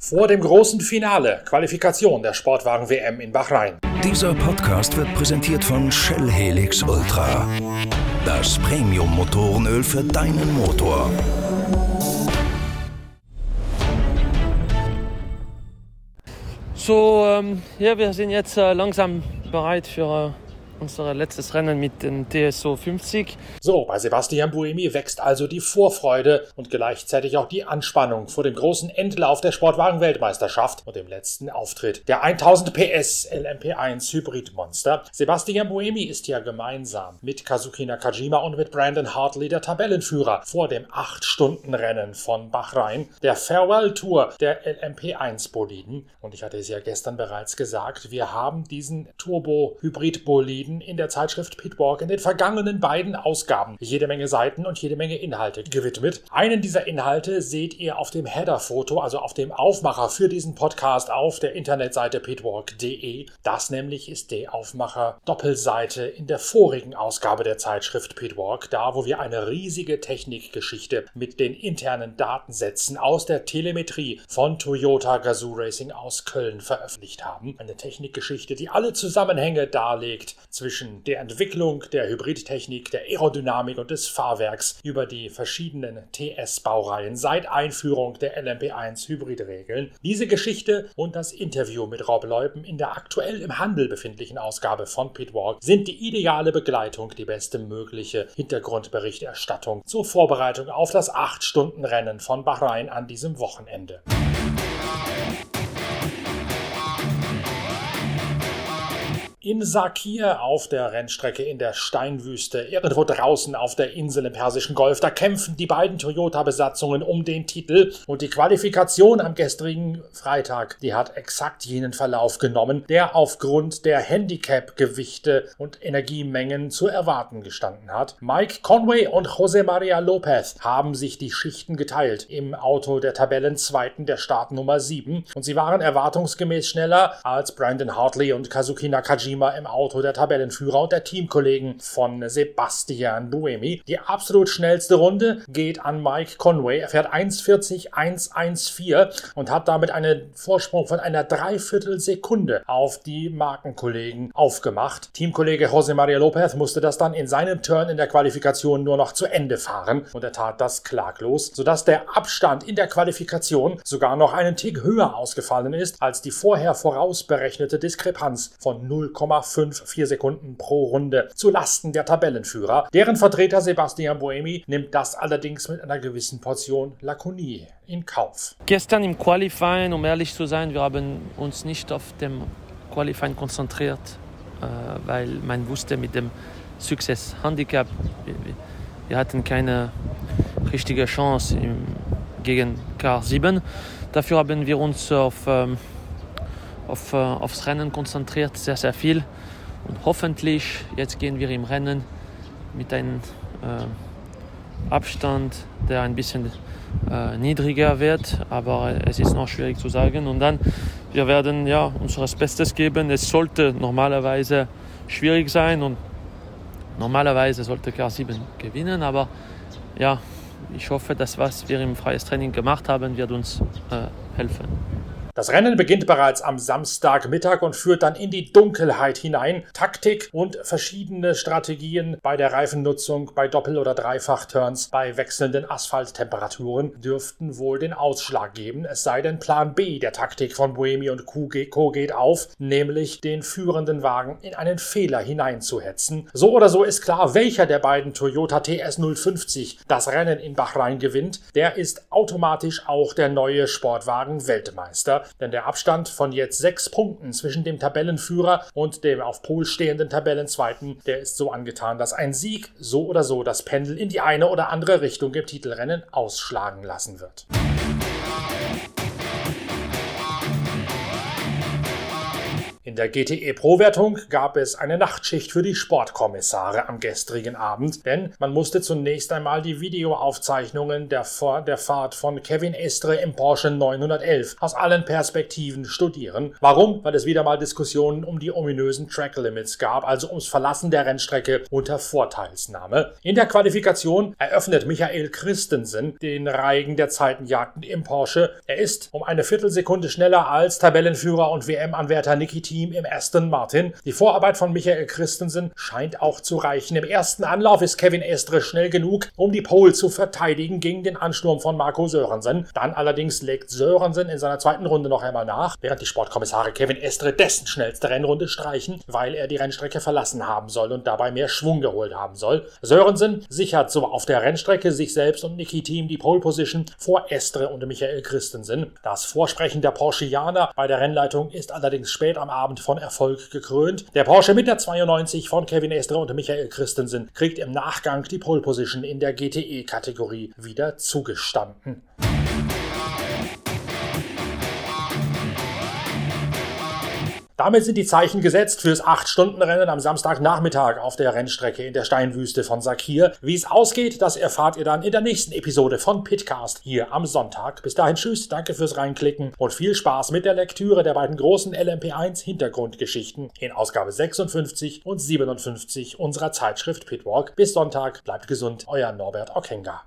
Vor dem großen Finale Qualifikation der Sportwagen WM in Bahrain. Dieser Podcast wird präsentiert von Shell Helix Ultra. Das Premium-Motorenöl für deinen Motor. So, ähm, ja, wir sind jetzt äh, langsam bereit für äh, unser letztes Rennen mit dem TSO 50. So, bei Sebastian Buemi wächst also die Vorfreude und gleichzeitig auch die Anspannung vor dem großen Endlauf der Sportwagen-Weltmeisterschaft und dem letzten Auftritt der 1000 PS LMP1 Hybrid-Monster. Sebastian Buemi ist ja gemeinsam mit Kazuki Nakajima und mit Brandon Hartley der Tabellenführer vor dem 8-Stunden-Rennen von Bahrain, der Farewell-Tour der LMP1-Boliden. Und ich hatte es ja gestern bereits gesagt, wir haben diesen Turbo-Hybrid-Boliden Seiten in der Zeitschrift Pitwalk in den vergangenen beiden Ausgaben jede Menge Seiten und jede Menge Inhalte gewidmet. Einen dieser Inhalte seht ihr auf dem Header-Foto, also auf dem Aufmacher für diesen Podcast auf der Internetseite pitwalk.de. Das nämlich ist die Aufmacher-Doppelseite in der vorigen Ausgabe der Zeitschrift Pitwalk, da wo wir eine riesige Technikgeschichte mit den internen Datensätzen aus der Telemetrie von Toyota Gazoo Racing aus Köln veröffentlicht haben. Eine Technikgeschichte, die alle Zusammenhänge darlegt zwischen der Entwicklung der Hybridtechnik, der Aerodynamik und des Fahrwerks über die verschiedenen TS-Baureihen seit Einführung der LMP1 Hybridregeln. Diese Geschichte und das Interview mit Rob Leupen in der aktuell im Handel befindlichen Ausgabe von Pitwalk sind die ideale Begleitung, die beste mögliche Hintergrundberichterstattung zur Vorbereitung auf das 8-Stunden-Rennen von Bahrain an diesem Wochenende. In Sakir auf der Rennstrecke in der Steinwüste, irgendwo draußen auf der Insel im Persischen Golf. Da kämpfen die beiden Toyota-Besatzungen um den Titel und die Qualifikation am gestrigen Freitag, die hat exakt jenen Verlauf genommen, der aufgrund der Handicap-Gewichte und Energiemengen zu erwarten gestanden hat. Mike Conway und José María López haben sich die Schichten geteilt im Auto der Tabellenzweiten der Startnummer 7 und sie waren erwartungsgemäß schneller als Brandon Hartley und Kazuki Nakajima Nakajima im Auto der Tabellenführer und der Teamkollegen von Sebastian Buemi. Die absolut schnellste Runde geht an Mike Conway. Er fährt 1,40,114 und hat damit einen Vorsprung von einer Dreiviertelsekunde auf die Markenkollegen aufgemacht. Teamkollege José María López musste das dann in seinem Turn in der Qualifikation nur noch zu Ende fahren und er tat das klaglos, sodass der Abstand in der Qualifikation sogar noch einen Tick höher ausgefallen ist als die vorher vorausberechnete Diskrepanz von 0, 0,54 Sekunden pro Runde zu Lasten der Tabellenführer. Deren Vertreter Sebastian Boemi nimmt das allerdings mit einer gewissen Portion Lakonie in Kauf. Gestern im Qualifying, um ehrlich zu sein, wir haben uns nicht auf dem Qualifying konzentriert, äh, weil man wusste mit dem Success Handicap, wir hatten keine richtige Chance gegen K7. Dafür haben wir uns auf ähm, auf, äh, aufs Rennen konzentriert, sehr, sehr viel. Und hoffentlich, jetzt gehen wir im Rennen mit einem äh, Abstand, der ein bisschen äh, niedriger wird, aber es ist noch schwierig zu sagen. Und dann, wir werden ja unser Bestes geben. Es sollte normalerweise schwierig sein und normalerweise sollte K7 gewinnen, aber ja, ich hoffe, dass was wir im freies Training gemacht haben, wird uns äh, helfen. Das Rennen beginnt bereits am Samstagmittag und führt dann in die Dunkelheit hinein. Taktik und verschiedene Strategien bei der Reifennutzung, bei Doppel- oder Dreifach-Turns, bei wechselnden Asphalttemperaturen dürften wohl den Ausschlag geben. Es sei denn, Plan B der Taktik von Boemi und Co. geht auf, nämlich den führenden Wagen in einen Fehler hineinzuhetzen. So oder so ist klar, welcher der beiden Toyota TS 050 das Rennen in Bahrain gewinnt. Der ist automatisch auch der neue Sportwagen Weltmeister denn der Abstand von jetzt sechs Punkten zwischen dem Tabellenführer und dem auf Pol stehenden Tabellenzweiten, der ist so angetan, dass ein Sieg so oder so das Pendel in die eine oder andere Richtung im Titelrennen ausschlagen lassen wird. In der GTE Pro-Wertung gab es eine Nachtschicht für die Sportkommissare am gestrigen Abend, denn man musste zunächst einmal die Videoaufzeichnungen der, der Fahrt von Kevin Estre im Porsche 911 aus allen Perspektiven studieren. Warum? Weil es wieder mal Diskussionen um die ominösen Track Limits gab, also ums Verlassen der Rennstrecke unter Vorteilsnahme. In der Qualifikation eröffnet Michael Christensen den Reigen der Zeitenjagden im Porsche. Er ist um eine Viertelsekunde schneller als Tabellenführer und WM-Anwärter Niki Team im Aston Martin. Die Vorarbeit von Michael Christensen scheint auch zu reichen. Im ersten Anlauf ist Kevin Estre schnell genug, um die Pole zu verteidigen gegen den Ansturm von Marco Sörensen. Dann allerdings legt Sörensen in seiner zweiten Runde noch einmal nach, während die Sportkommissare Kevin Estre dessen schnellste Rennrunde streichen, weil er die Rennstrecke verlassen haben soll und dabei mehr Schwung geholt haben soll. Sörensen sichert so auf der Rennstrecke sich selbst und Niki Team die Pole Position vor Estre und Michael Christensen. Das Vorsprechen der Porschianer bei der Rennleitung ist allerdings spät am Abend von Erfolg gekrönt. Der Porsche mit der 92 von Kevin Estre und Michael Christensen kriegt im Nachgang die Pole Position in der GTE-Kategorie wieder zugestanden. Damit sind die Zeichen gesetzt fürs 8-Stunden-Rennen am Samstagnachmittag auf der Rennstrecke in der Steinwüste von Sakir. Wie es ausgeht, das erfahrt ihr dann in der nächsten Episode von Pitcast hier am Sonntag. Bis dahin tschüss, danke fürs Reinklicken und viel Spaß mit der Lektüre der beiden großen LMP1 Hintergrundgeschichten in Ausgabe 56 und 57 unserer Zeitschrift Pitwalk. Bis Sonntag, bleibt gesund, euer Norbert Okenga.